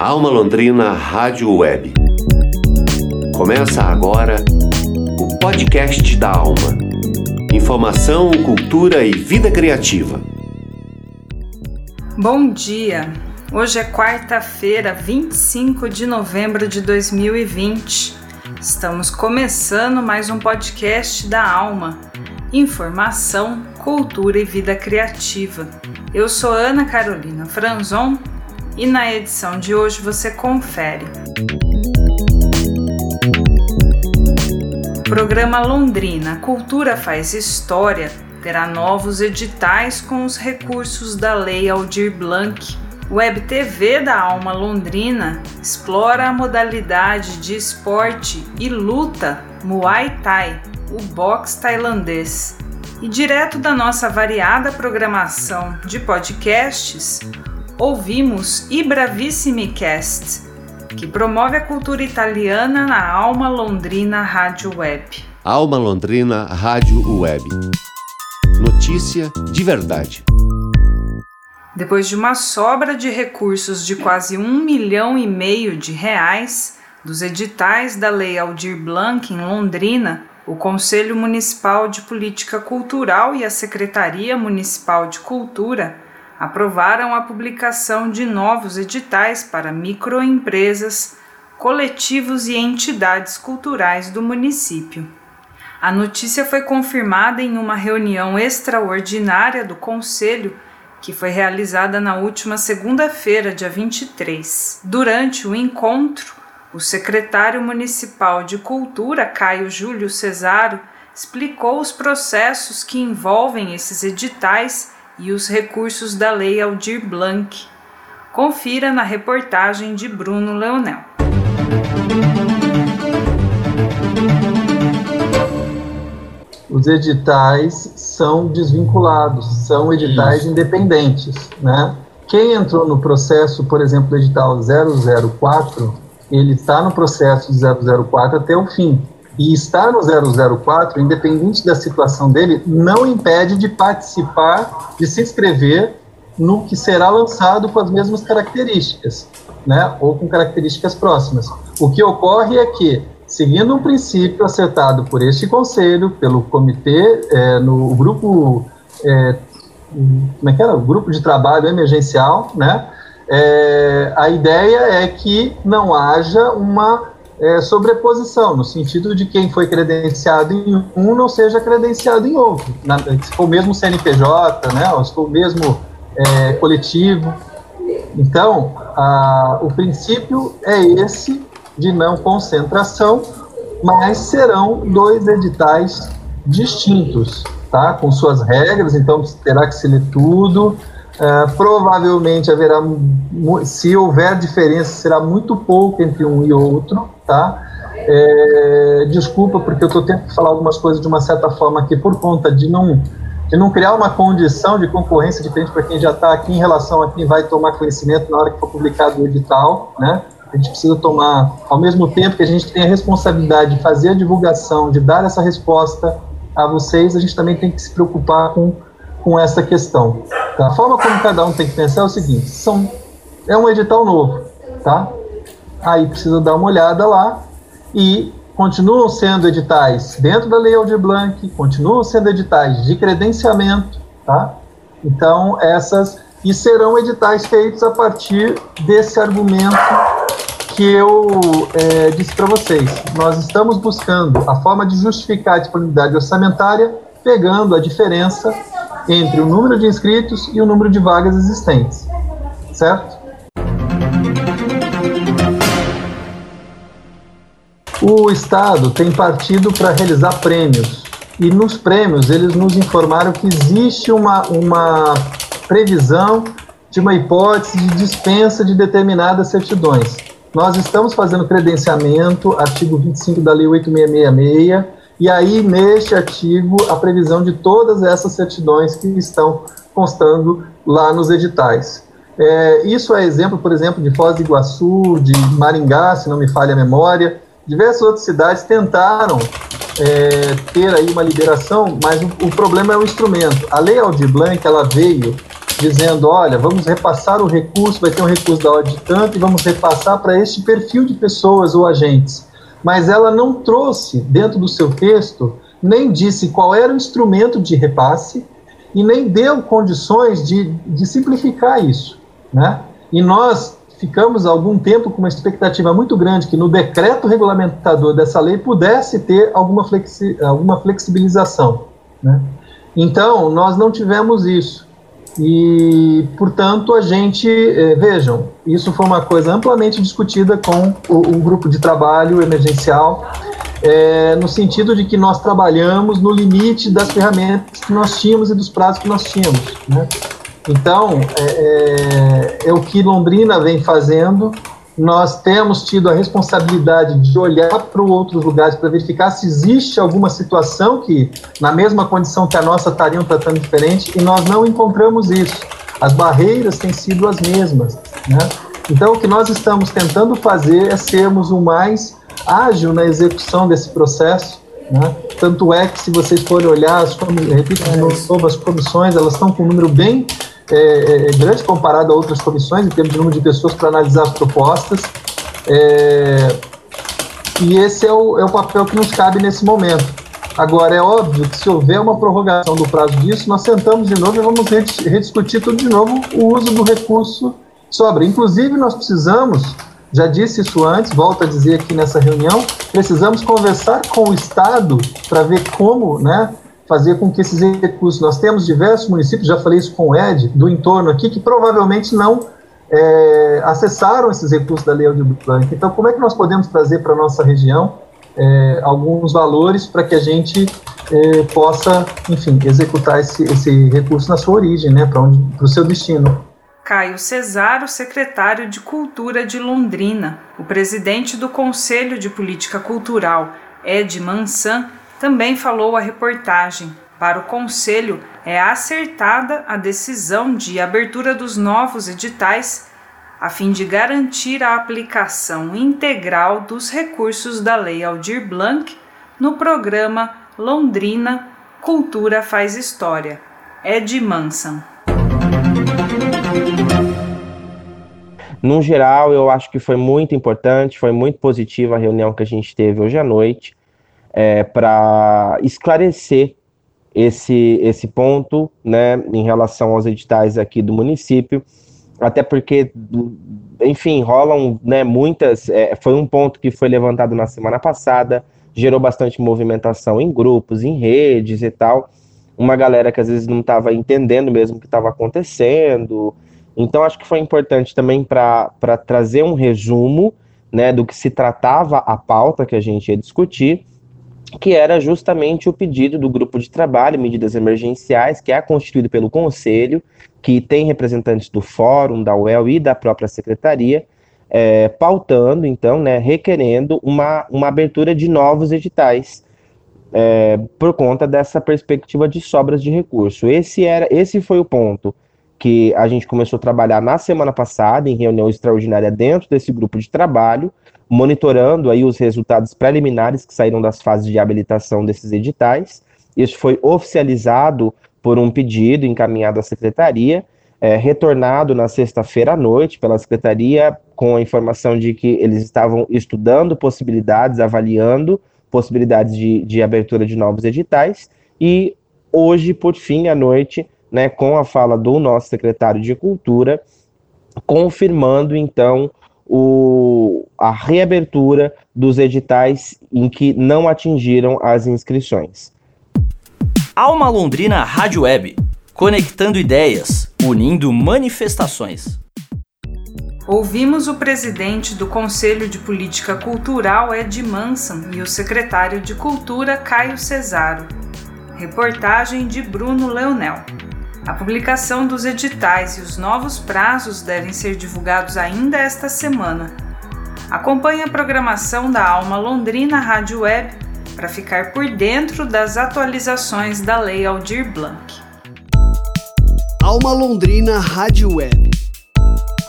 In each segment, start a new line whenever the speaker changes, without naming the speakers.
Alma Londrina Rádio Web. Começa agora o podcast da Alma. Informação, cultura e vida criativa.
Bom dia! Hoje é quarta-feira, 25 de novembro de 2020. Estamos começando mais um podcast da Alma. Informação, cultura e vida criativa. Eu sou Ana Carolina Franzon e na edição de hoje você confere. Programa Londrina Cultura faz História terá novos editais com os recursos da Lei Aldir Blanc. Web TV da Alma Londrina explora a modalidade de esporte e luta Muay Thai, o boxe tailandês. E direto da nossa variada programação de podcasts, ouvimos I Bravissimi Cast, que promove a cultura italiana na Alma Londrina Rádio Web.
Alma Londrina Rádio Web. Notícia de verdade.
Depois de uma sobra de recursos de quase um milhão e meio de reais dos editais da Lei Aldir Blanc em Londrina, o Conselho Municipal de Política Cultural e a Secretaria Municipal de Cultura aprovaram a publicação de novos editais para microempresas, coletivos e entidades culturais do município. A notícia foi confirmada em uma reunião extraordinária do Conselho que foi realizada na última segunda-feira, dia 23. Durante o encontro, o secretário municipal de Cultura, Caio Júlio Cesaro, explicou os processos que envolvem esses editais e os recursos da Lei Aldir Blanc. Confira na reportagem de Bruno Leonel.
Os editais são desvinculados, são editais Isso. independentes, né? Quem entrou no processo, por exemplo, edital 004, ele está no processo de 004 até o fim e estar no 004, independente da situação dele, não impede de participar, de se inscrever no que será lançado com as mesmas características, né, ou com características próximas. O que ocorre é que, seguindo um princípio acertado por este conselho, pelo comitê, é, no grupo, é, como é que era? O grupo de trabalho emergencial, né, é, a ideia é que não haja uma é, sobreposição, no sentido de quem foi credenciado em um não seja credenciado em outro. Na, se for o mesmo CNPJ, né, ou se for o mesmo é, coletivo. Então, a, o princípio é esse de não concentração, mas serão dois editais distintos, tá? com suas regras, então terá que se ler tudo. Uh, provavelmente haverá, se houver diferença, será muito pouco entre um e outro, tá? É, desculpa, porque eu estou tentando falar algumas coisas de uma certa forma aqui por conta de não, de não criar uma condição de concorrência diferente para quem já está aqui em relação a quem vai tomar conhecimento na hora que for publicado o edital, né? A gente precisa tomar, ao mesmo tempo que a gente tem a responsabilidade de fazer a divulgação, de dar essa resposta a vocês, a gente também tem que se preocupar com, com essa questão. Tá? A forma como cada um tem que pensar é o seguinte: são, é um edital novo, tá? Aí precisa dar uma olhada lá e continuam sendo editais dentro da Lei Aldir Blanc, continuam sendo editais de credenciamento, tá? Então essas e serão editais feitos a partir desse argumento que eu é, disse para vocês. Nós estamos buscando a forma de justificar a disponibilidade orçamentária pegando a diferença entre o número de inscritos e o número de vagas existentes, certo? O Estado tem partido para realizar prêmios e nos prêmios eles nos informaram que existe uma, uma previsão de uma hipótese de dispensa de determinadas certidões. Nós estamos fazendo credenciamento, artigo 25 da Lei 8666, e aí, neste artigo, a previsão de todas essas certidões que estão constando lá nos editais. É, isso é exemplo, por exemplo, de Foz do Iguaçu, de Maringá, se não me falha a memória. Diversas outras cidades tentaram é, ter aí uma liberação, mas o, o, problema é o instrumento. A Lei Aldir Blanc, ela veio dizendo, olha, vamos repassar o recurso, vai ter um recurso da ordem de tanto e vamos repassar para este perfil de pessoas ou agentes. Mas ela não trouxe dentro do seu texto, nem disse qual era o instrumento de repasse e nem deu condições de, de simplificar isso, né? E nós ficamos algum tempo com uma expectativa muito grande que no decreto regulamentador dessa lei pudesse ter alguma, flexi alguma flexibilização. Né? Então, nós não tivemos isso. E, portanto, a gente, eh, vejam, isso foi uma coisa amplamente discutida com o, grupo de trabalho emergencial, eh, no sentido de que nós trabalhamos no limite das ferramentas que nós tínhamos e dos prazos que nós tínhamos. Né? Então, é, é, é o que Londrina vem fazendo. Nós temos tido a responsabilidade de olhar para outros lugares para verificar se existe alguma situação que, na mesma condição que a nossa, estariam tratando diferente, e nós não encontramos isso. As barreiras têm sido as mesmas. Né? Então, o que nós estamos tentando fazer é sermos o mais ágil na execução desse processo. Né? Tanto é que, se vocês forem olhar, as, repito novo, as comissões, elas estão com um número bem é, é, é, grande comparado a outras comissões, em termos de número de pessoas para analisar as propostas. É, e esse é o, é o papel que nos cabe nesse momento. Agora, é óbvio que se houver uma prorrogação do prazo disso, nós sentamos de novo e vamos rediscutir tudo de novo o uso do recurso sobra. Inclusive, nós precisamos, já disse isso antes, volto a dizer aqui nessa reunião, precisamos conversar com o Estado para ver como né, fazer com que esses recursos. Nós temos diversos municípios, já falei isso com o Ed, do entorno aqui, que provavelmente não é, acessaram esses recursos da Lei Aldir Blanc. Então, como é que nós podemos trazer para a nossa região é, alguns valores para que a gente é, possa, enfim, executar esse, esse recurso na sua origem, né, para o seu destino?
Caio Cesaro, secretário de Cultura de Londrina, o presidente do Conselho de Política Cultural, Ed Mansan, também falou a reportagem. Para o Conselho, é acertada a decisão de abertura dos novos editais a fim de garantir a aplicação integral dos recursos da Lei Aldir Blanc no programa Londrina Cultura Faz História. Ed Manson.
No geral, eu acho que foi muito importante, foi muito positiva a reunião que a gente teve hoje à noite é, para esclarecer esse, esse ponto né, em relação aos editais aqui do município, até porque, enfim, rolam né, muitas. É, foi um ponto que foi levantado na semana passada, gerou bastante movimentação em grupos, em redes e tal. Uma galera que às vezes não estava entendendo mesmo o que estava acontecendo. Então, acho que foi importante também para trazer um resumo né, do que se tratava a pauta que a gente ia discutir que era justamente o pedido do grupo de trabalho, medidas emergenciais, que é constituído pelo Conselho, que tem representantes do Fórum, da UEL e da própria Secretaria, é, pautando, então, né, requerendo uma, uma abertura de novos editais é, por conta dessa perspectiva de sobras de recurso. Esse, era, esse foi o ponto que a gente começou a trabalhar na semana passada, em reunião extraordinária dentro desse grupo de trabalho, monitorando aí os resultados preliminares que saíram das fases de habilitação desses editais. Isso foi oficializado por um pedido encaminhado à secretaria, é, retornado na sexta-feira à noite pela secretaria com a informação de que eles estavam estudando possibilidades, avaliando possibilidades de, de abertura de novos editais, e hoje, por fim, à noite, né, com a fala do nosso secretário de Cultura, confirmando então o, a reabertura dos editais em que não atingiram as inscrições.
Alma Londrina Rádio Web, conectando ideias, unindo manifestações.
Ouvimos o presidente do Conselho de Política Cultural, Ed Manson, e o secretário de Cultura, Caio Cesaro. Reportagem de Bruno Leonel. A publicação dos editais e os novos prazos devem ser divulgados ainda esta semana. Acompanhe a programação da Alma Londrina Rádio Web para ficar por dentro das atualizações da Lei Aldir Blanc.
Alma Londrina Rádio Web.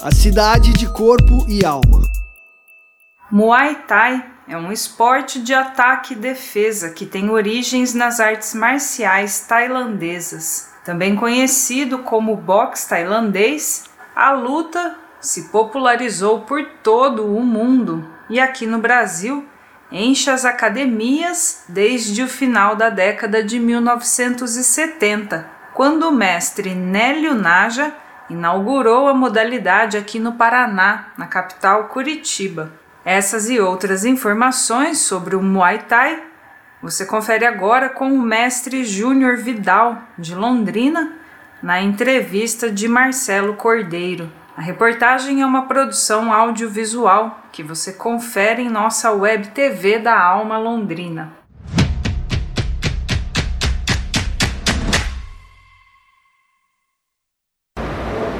A cidade de corpo e alma.
Muay Thai é um esporte de ataque e defesa que tem origens nas artes marciais tailandesas. Também conhecido como boxe tailandês, a luta se popularizou por todo o mundo e aqui no Brasil enche as academias desde o final da década de 1970, quando o mestre Nélio Naja inaugurou a modalidade aqui no Paraná, na capital Curitiba. Essas e outras informações sobre o Muay Thai você confere agora com o mestre Júnior Vidal, de Londrina, na entrevista de Marcelo Cordeiro. A reportagem é uma produção audiovisual que você confere em nossa web TV da Alma Londrina.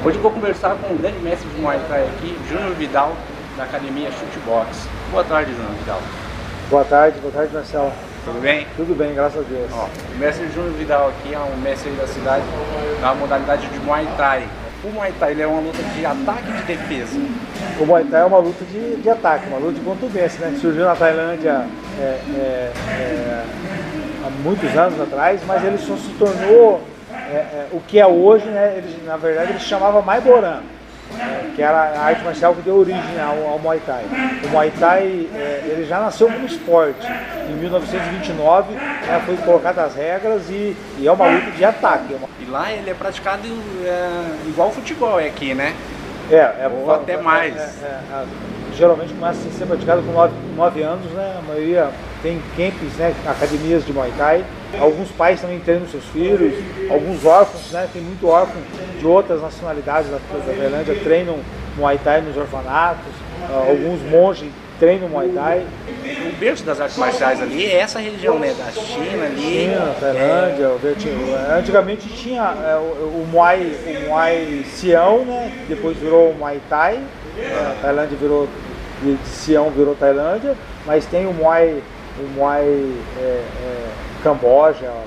Hoje eu vou conversar com o grande mestre de Muay Thai aqui, Júnior Vidal, da Academia Chutebox. Boa tarde, Júnior Vidal.
Boa tarde, boa tarde, Marcelo.
Tudo bem?
Tudo bem, graças a Deus.
Ó, o mestre Júnior Vidal aqui é um mestre da cidade na modalidade de Muay Thai. O Muay Thai é uma luta de ataque e de defesa.
O Muay Thai é uma luta de, de ataque, uma luta de contundência, né? Surgiu na Tailândia é, é, é, há muitos anos atrás, mas ele só se tornou é, é, o que é hoje, né? Ele, na verdade, ele chamava Maiboran que era a arte marcial que deu origem ao, ao Muay Thai. O Muay Thai é, ele já nasceu como esporte. Em 1929 né, foi colocadas as regras e, e, é uma luta de ataque.
E lá ele é praticado é, igual futebol é aqui, né?
É, é
ou até mais. É,
é, geralmente começa a ser praticado com 9 anos, né? A maioria tem camps, né? Academias de Muay Thai. Alguns pais também treinam seus filhos, alguns órfãos, né? Tem muito órfão de outras nacionalidades da, da Tailândia, treinam Muay Thai nos orfanatos, uh, alguns monges treinam Muay Thai.
O berço das artes marciais ali é essa região, né? Da China ali.
China, Tailândia, é... o Vietnã. Antigamente tinha é, o, o, Muay, o Muay Sião, né? Depois virou o Muay Thai. A Tailândia virou, de Sião virou Tailândia, mas tem o Muay, o Muay é, é, Camboja, né,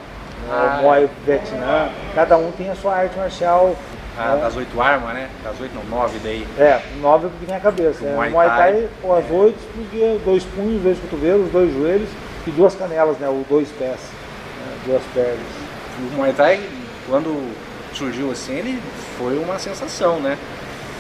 ah, o Muay Vietnã. Cada um tem a sua arte marcial
ah, das oito armas, né? Das oito não, nove daí.
É, nove porque tem a cabeça. O Muay, Muay Thai, com as oito, porque dois punhos, dois cotovelos, dois joelhos e duas canelas, né? Ou dois pés, né, duas pernas.
O Muay Thai, quando surgiu assim, ele foi uma sensação, né?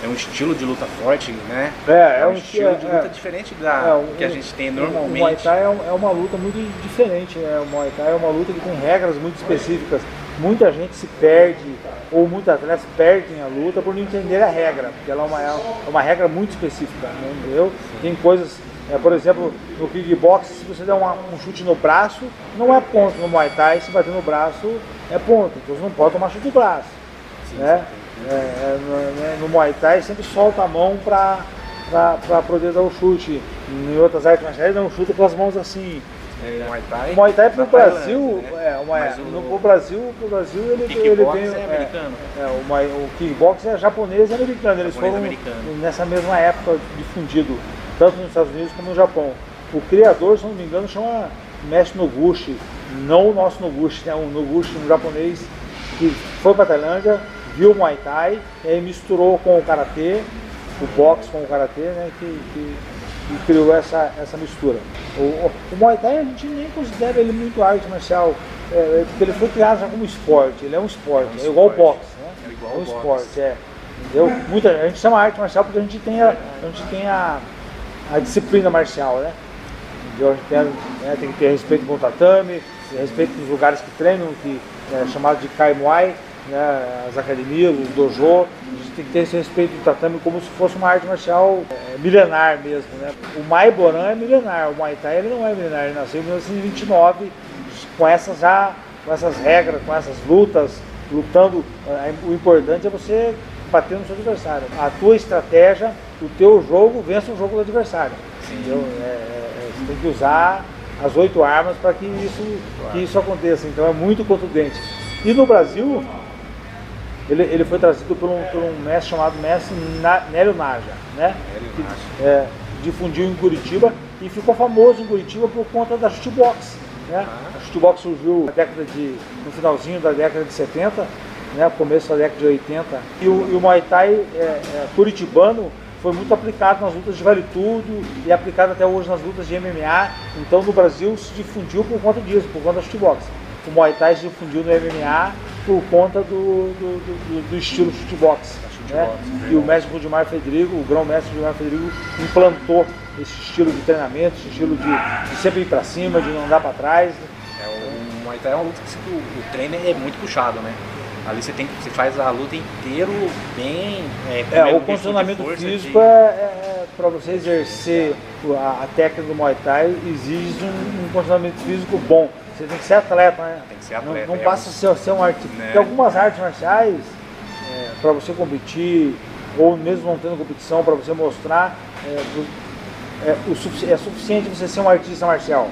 É um estilo de luta forte, né?
É,
é, é um, estilo é, de luta é, diferente da é, um, que a gente tem normalmente. O
Muay Thai é, é uma luta muito diferente, né? O Muay Thai é uma luta que tem regras muito específicas. Muita gente se perde, ou muitos atletas perdem a luta por não entender a regra, porque ela é uma, é uma regra muito específica, né? entendeu? Tem coisas, é, por exemplo, no kickbox, se você der uma, um chute no braço, não é ponto no Muay Thai, se bater no braço, é ponto, então você não pode tomar chute no braço. Sim, né? É, é, no, né, no, Muay Thai sempre solta a mão para poder dar o chute. Em outras artes marciais um chute com as mãos assim.
É, Muay Thai.
O Muay Thai pro Brasil, né? é, uma, o, no, pro Brasil, pro Brasil ele, ele tem.
É americano.
É, o, o kickbox é japonês e americano. Eles foram americano. nessa mesma época difundido, tanto nos Estados Unidos como no Japão. O criador, se não me engano, chama Mestre Noguchi, não o nosso Noguchi, né? um Noguchi, um japonês que foi para Tailândia, viu o Muay Thai, e aí misturou com o Karatê, o boxe com o Karatê, né? Que, que e criou essa, essa mistura. O, o, Muay Thai a gente nem considera ele muito arte marcial, é, é porque ele foi criado já como esporte, ele é um esporte, é, um é igual o boxe, né?
É igual
é um esporte, é. Entendeu? Muita, a gente chama arte marcial porque a gente tem a, a, gente tem a, a disciplina marcial, né? Entendeu? A gente tem, né, tem que ter respeito com o tatame, respeito com os lugares que treinam, que é chamado de Kai Muay, né, as academias, os dojo, a gente tem que ter esse respeito do tatame como se fosse uma arte marcial é, milenar mesmo. Né? O Mai Boran é milenar, o Muay Thai ele não é milenar, ele nasceu em 1929 com essas já com essas regras, com essas lutas, lutando. É, o importante é você bater no seu adversário. A tua estratégia, o teu jogo vence o jogo do adversário. Entendeu? É, é, você tem que usar as oito armas para que isso, que isso aconteça. Então é muito contundente. E no Brasil, ele, ele foi trazido por um, por um mestre chamado mestre Na, Nélio Naja, né? Que, é, difundiu em Curitiba e ficou famoso em Curitiba por conta da chutebox. Né? A chutebox surgiu na década de, no finalzinho da década de 70, né? começo da década de 80. E o, e o Muay Thai é, é, curitibano foi muito aplicado nas lutas de vale tudo e é aplicado até hoje nas lutas de MMA. Então no Brasil se difundiu por conta disso, por conta da chutebox. O Muay Thai se difundiu no MMA por conta do, do, do, do estilo shootbox. Né? E o mestre Rudimar Federico, o grão-mestre Rudimar Federico, implantou esse estilo de treinamento, esse estilo de, de sempre ir para cima, de não andar para trás.
É, o Muay Thai é uma luta que o, o treino é muito puxado, né? Ali você tem você faz a luta inteiro bem.
É, é o condicionamento físico de... é, é para você exercer a, a, técnica do Muay Thai exige um, um, condicionamento físico bom. Você tem que ser atleta, né?
Tem que ser atleta.
Não, não passa a ser, ser um artista. Né? Tem algumas artes marciais é, para você competir ou mesmo não tendo competição para você mostrar é, é, o é suficiente você ser um artista marcial.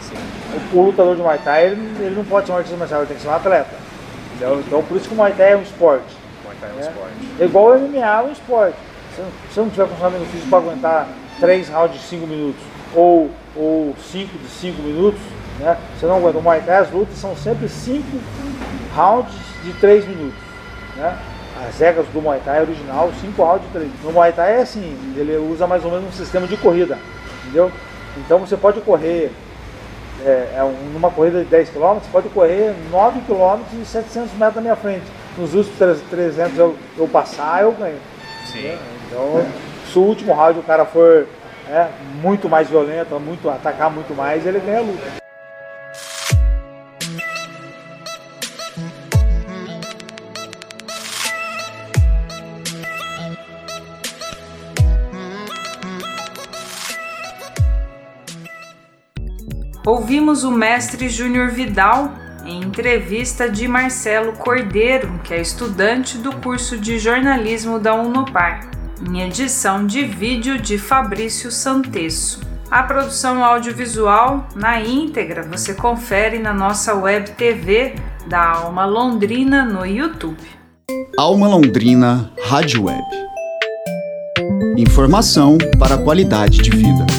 Sim. O, o lutador de Muay Thai ele, ele não pode ser um artista marcial, ele tem que ser um atleta. Então, então por isso que o Muay Thai é um esporte.
O Muay Thai é um né? esporte.
É igual o MMA é um esporte. Se você não tiver condicionamento físico para aguentar 3 rounds de 5 minutos ou 5 ou cinco de 5 minutos, né? você não aguenta. O Muay Thai, as lutas são sempre 5 rounds de 3 minutos. Né? As regras do Muay Thai original, 5 rounds de 3. No Muay Thai é assim, ele usa mais ou menos um sistema de corrida, entendeu? Então você pode correr é, é numa corrida de 10 km, você pode correr 9 km e 700 metros na minha frente. Nos últimos 300 eu, eu passar, eu ganho.
Sim.
Então, se o último round o cara for é, muito mais violento, muito, atacar muito mais, ele ganha a luta.
Ouvimos o mestre Júnior Vidal em entrevista de Marcelo Cordeiro, que é estudante do curso de jornalismo da Unopar, em edição de vídeo de Fabrício Santesso. A produção audiovisual na íntegra você confere na nossa web TV da Alma Londrina no YouTube.
Alma Londrina Rádio Web. Informação para qualidade de vida.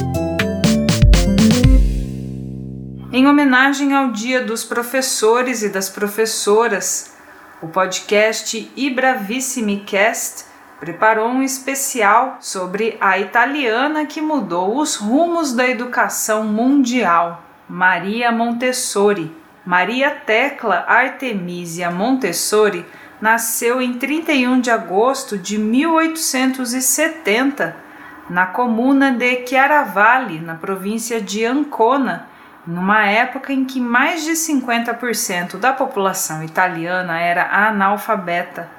Em homenagem ao Dia dos Professores e das Professoras, o podcast Ibravissimi Cast preparou um especial sobre a italiana que mudou os rumos da educação mundial, Maria Montessori. Maria Tecla Artemisia Montessori nasceu em 31 de agosto de 1870 na comuna de Chiaravalle, na província de Ancona, numa época em que mais de 50% da população italiana era analfabeta.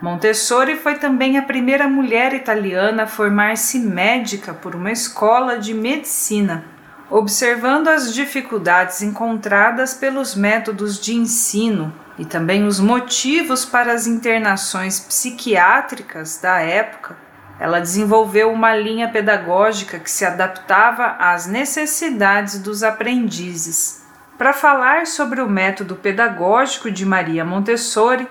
Montessori foi também a primeira mulher italiana a formar-se médica por uma escola de medicina. Observando as dificuldades encontradas pelos métodos de ensino e também os motivos para as internações psiquiátricas da época, ela desenvolveu uma linha pedagógica que se adaptava às necessidades dos aprendizes. Para falar sobre o método pedagógico de Maria Montessori,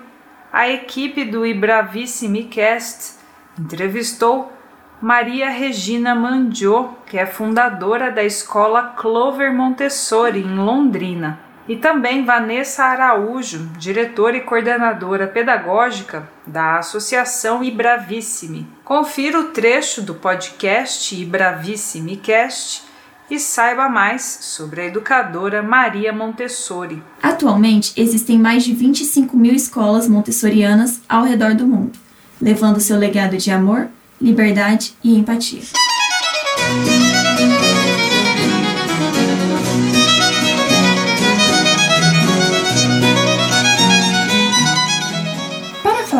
a equipe do Ibravissimi Cast entrevistou Maria Regina Mandiot, que é fundadora da escola Clover Montessori em Londrina e também Vanessa Araújo, diretora e coordenadora pedagógica da Associação Ibravissimi. Confira o trecho do podcast Ibravissimi Cast e saiba mais sobre a educadora Maria Montessori.
Atualmente, existem mais de 25 mil escolas montessorianas ao redor do mundo, levando seu legado de amor, liberdade e empatia.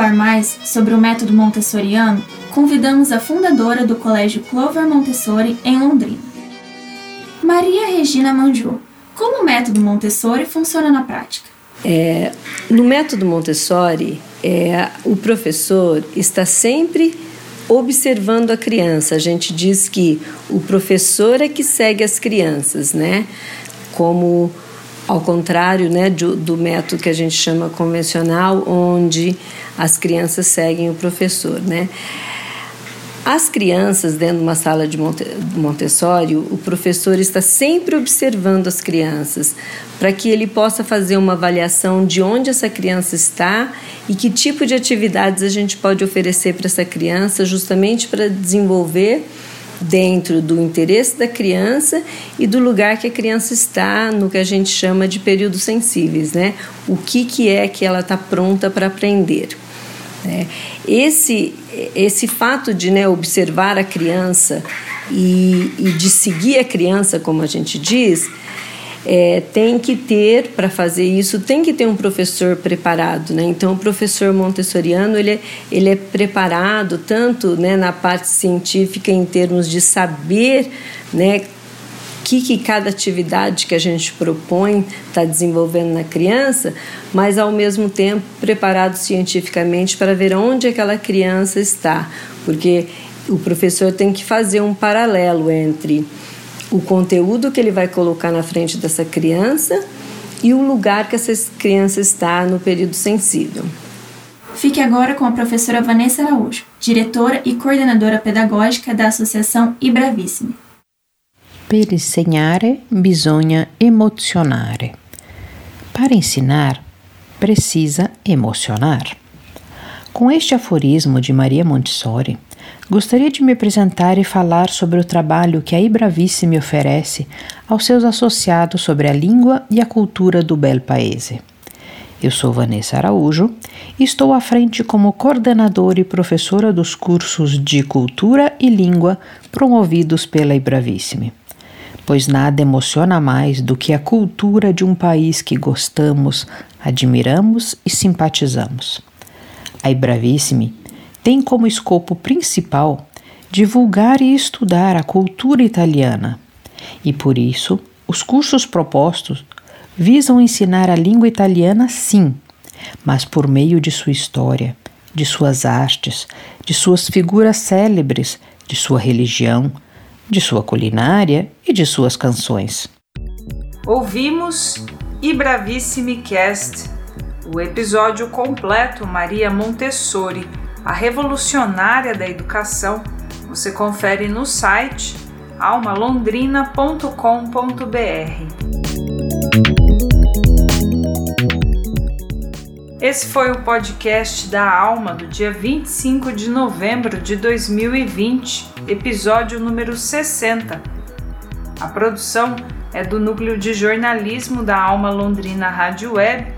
Falar mais sobre o método montessoriano, convidamos a fundadora do Colégio Clover Montessori em Londrina. Maria Regina Mandiu. Como o método Montessori funciona na prática?
É, no método Montessori, é, o professor está sempre observando a criança. A gente diz que o professor é que segue as crianças, né? Como ao contrário né, do, do método que a gente chama convencional, onde as crianças seguem o professor. Né? As crianças, dentro de uma sala de Montessori, o professor está sempre observando as crianças para que ele possa fazer uma avaliação de onde essa criança está e que tipo de atividades a gente pode oferecer para essa criança, justamente para desenvolver dentro do interesse da criança e do lugar que a criança está no que a gente chama de períodos sensíveis, né? O que, que é que ela está pronta para aprender. Né? Esse, esse fato de né, observar a criança e, e de seguir a criança, como a gente diz, é, tem que ter para fazer isso tem que ter um professor preparado né? Então o professor montessoriano ele é, ele é preparado tanto né, na parte científica em termos de saber né que, que cada atividade que a gente propõe está desenvolvendo na criança, mas ao mesmo tempo preparado cientificamente para ver onde aquela criança está, porque o professor tem que fazer um paralelo entre o conteúdo que ele vai colocar na frente dessa criança e o lugar que essa criança está no período sensível.
Fique agora com a professora Vanessa Araújo, diretora e coordenadora pedagógica da Associação Ibravissime.
Per insegnare bisogna emozionare. Para ensinar, precisa emocionar. Com este aforismo de Maria Montessori, Gostaria de me apresentar e falar sobre o trabalho que a Ibravissime oferece aos seus associados sobre a língua e a cultura do bel paese. Eu sou Vanessa Araújo e estou à frente como coordenadora e professora dos cursos de Cultura e Língua promovidos pela Ibravissime. Pois nada emociona mais do que a cultura de um país que gostamos, admiramos e simpatizamos. A Ibravissime tem como escopo principal divulgar e estudar a cultura italiana, e por isso os cursos propostos visam ensinar a língua italiana, sim, mas por meio de sua história, de suas artes, de suas figuras célebres, de sua religião, de sua culinária e de suas canções.
Ouvimos e Bravissime Cast, o episódio completo Maria Montessori a revolucionária da educação, você confere no site almalondrina.com.br. Esse foi o podcast da Alma do dia 25 de novembro de 2020, episódio número 60. A produção é do Núcleo de Jornalismo da Alma Londrina Rádio Web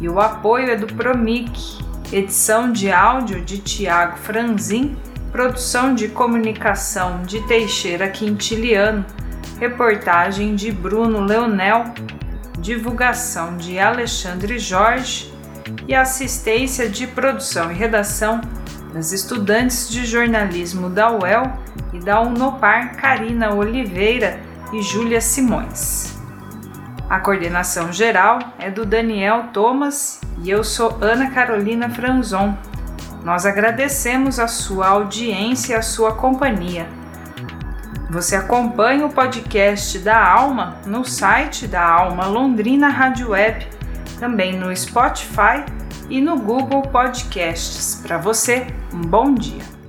e o apoio é do Promic, edição de áudio de Tiago Franzin, produção de comunicação de Teixeira Quintiliano, reportagem de Bruno Leonel, divulgação de Alexandre Jorge. E assistência de produção e redação das estudantes de jornalismo da UEL e da Unopar Karina Oliveira e Júlia Simões. A coordenação geral é do Daniel Thomas e eu sou Ana Carolina Franzon. Nós agradecemos a sua audiência e a sua companhia. Você acompanha o podcast da Alma no site da Alma Londrina Rádio Web, também no Spotify e no Google Podcasts. Para você, um bom dia.